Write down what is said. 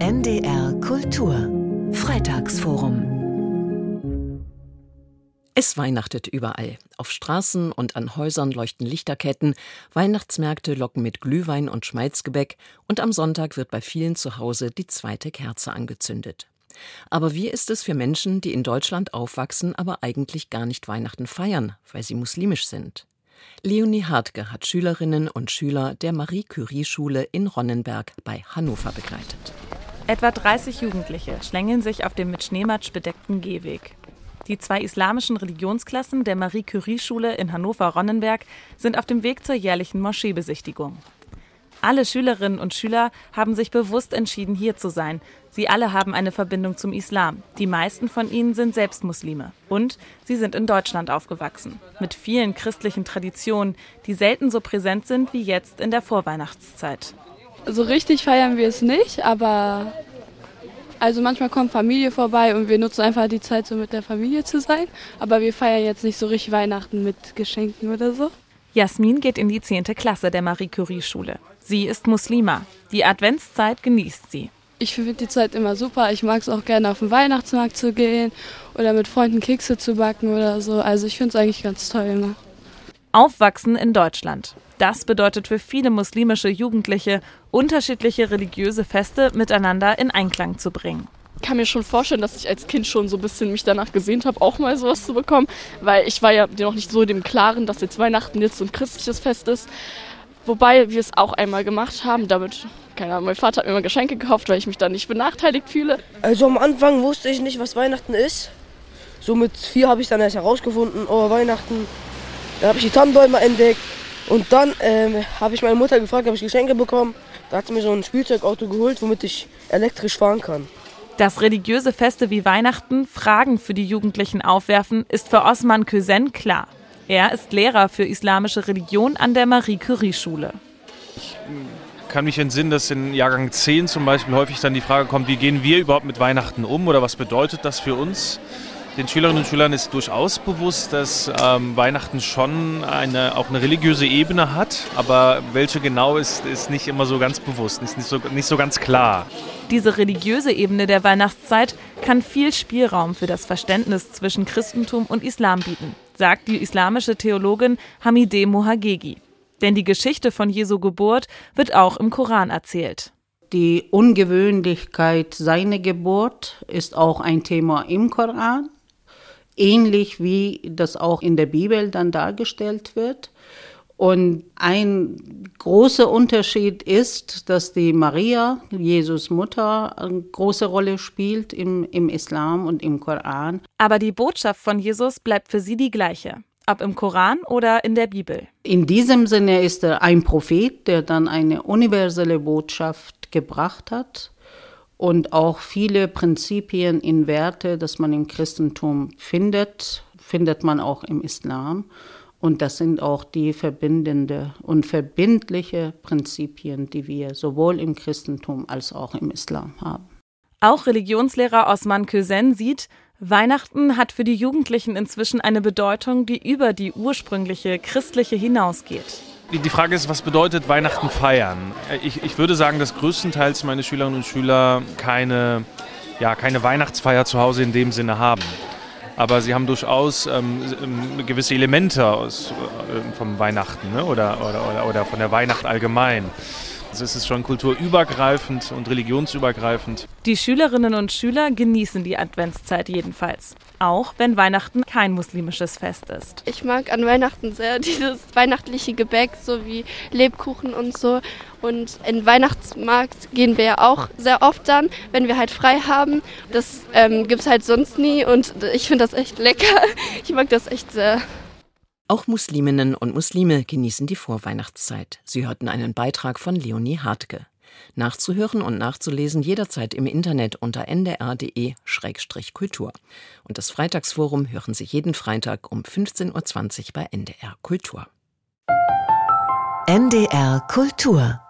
NDR Kultur Freitagsforum Es weihnachtet überall. Auf Straßen und an Häusern leuchten Lichterketten, Weihnachtsmärkte locken mit Glühwein und Schmalzgebäck und am Sonntag wird bei vielen zu Hause die zweite Kerze angezündet. Aber wie ist es für Menschen, die in Deutschland aufwachsen, aber eigentlich gar nicht Weihnachten feiern, weil sie muslimisch sind? Leonie Hartke hat Schülerinnen und Schüler der Marie-Curie-Schule in Ronnenberg bei Hannover begleitet. Etwa 30 Jugendliche schlängeln sich auf dem mit Schneematsch bedeckten Gehweg. Die zwei islamischen Religionsklassen der Marie-Curie-Schule in Hannover-Ronnenberg sind auf dem Weg zur jährlichen Moscheebesichtigung. Alle Schülerinnen und Schüler haben sich bewusst entschieden, hier zu sein. Sie alle haben eine Verbindung zum Islam. Die meisten von ihnen sind selbst Muslime. Und sie sind in Deutschland aufgewachsen. Mit vielen christlichen Traditionen, die selten so präsent sind wie jetzt in der Vorweihnachtszeit. So richtig feiern wir es nicht, aber also manchmal kommt Familie vorbei und wir nutzen einfach die Zeit, so mit der Familie zu sein. Aber wir feiern jetzt nicht so richtig Weihnachten mit Geschenken oder so. Jasmin geht in die 10. Klasse der Marie-Curie-Schule. Sie ist Muslima. Die Adventszeit genießt sie. Ich finde die Zeit immer super. Ich mag es auch gerne auf den Weihnachtsmarkt zu gehen oder mit Freunden Kekse zu backen oder so. Also ich finde es eigentlich ganz toll immer. Aufwachsen in Deutschland. Das bedeutet für viele muslimische Jugendliche, unterschiedliche religiöse Feste miteinander in Einklang zu bringen Ich kann mir schon vorstellen, dass ich als Kind schon so ein bisschen mich danach gesehnt habe, auch mal sowas zu bekommen, weil ich war ja noch nicht so dem Klaren, dass jetzt Weihnachten jetzt so ein christliches Fest ist. Wobei wir es auch einmal gemacht haben, damit, keine Ahnung, mein Vater hat mir immer Geschenke gekauft, weil ich mich da nicht benachteiligt fühle. Also am Anfang wusste ich nicht, was Weihnachten ist. So mit vier habe ich dann erst herausgefunden, oh Weihnachten. Da habe ich die Tannenbäume entdeckt. Und dann ähm, habe ich meine Mutter gefragt, ob ich Geschenke bekommen. Da hat sie mir so ein Spielzeugauto geholt, womit ich elektrisch fahren kann. Dass religiöse Feste wie Weihnachten Fragen für die Jugendlichen aufwerfen, ist für Osman Kösen klar. Er ist Lehrer für islamische Religion an der Marie-Curie-Schule. Ich kann mich entsinnen, dass in Jahrgang 10 zum Beispiel häufig dann die Frage kommt, wie gehen wir überhaupt mit Weihnachten um oder was bedeutet das für uns? Den Schülerinnen und Schülern ist durchaus bewusst, dass ähm, Weihnachten schon eine, auch eine religiöse Ebene hat, aber welche genau ist, ist nicht immer so ganz bewusst, ist nicht so, nicht so ganz klar. Diese religiöse Ebene der Weihnachtszeit kann viel Spielraum für das Verständnis zwischen Christentum und Islam bieten, sagt die islamische Theologin Hamideh Mohagegi. Denn die Geschichte von Jesu Geburt wird auch im Koran erzählt. Die Ungewöhnlichkeit seiner Geburt ist auch ein Thema im Koran ähnlich wie das auch in der Bibel dann dargestellt wird. Und ein großer Unterschied ist, dass die Maria, Jesus Mutter, eine große Rolle spielt im, im Islam und im Koran. Aber die Botschaft von Jesus bleibt für sie die gleiche. Ob im Koran oder in der Bibel. In diesem Sinne ist er ein Prophet, der dann eine universelle Botschaft gebracht hat und auch viele Prinzipien in Werte, das man im Christentum findet, findet man auch im Islam. Und das sind auch die verbindende und verbindliche Prinzipien, die wir sowohl im Christentum als auch im Islam haben. Auch Religionslehrer Osman Kösen sieht, Weihnachten hat für die Jugendlichen inzwischen eine Bedeutung, die über die ursprüngliche christliche hinausgeht. Die Frage ist, was bedeutet Weihnachten feiern? Ich, ich würde sagen, dass größtenteils meine Schülerinnen und Schüler keine, ja, keine Weihnachtsfeier zu Hause in dem Sinne haben. Aber sie haben durchaus ähm, ähm gewisse Elemente aus, äh, vom Weihnachten ne? oder, oder, oder, oder von der Weihnacht allgemein. Also es ist schon kulturübergreifend und religionsübergreifend. Die Schülerinnen und Schüler genießen die Adventszeit jedenfalls. Auch wenn Weihnachten kein muslimisches Fest ist. Ich mag an Weihnachten sehr dieses weihnachtliche Gebäck, so wie Lebkuchen und so. Und in den Weihnachtsmarkt gehen wir ja auch sehr oft dann, wenn wir halt frei haben. Das ähm, gibt es halt sonst nie und ich finde das echt lecker. Ich mag das echt sehr. Auch Musliminnen und Muslime genießen die Vorweihnachtszeit. Sie hörten einen Beitrag von Leonie Hartke. Nachzuhören und nachzulesen jederzeit im Internet unter ndr.de-kultur. Und das Freitagsforum hören Sie jeden Freitag um 15.20 Uhr bei NDR Kultur. NDR Kultur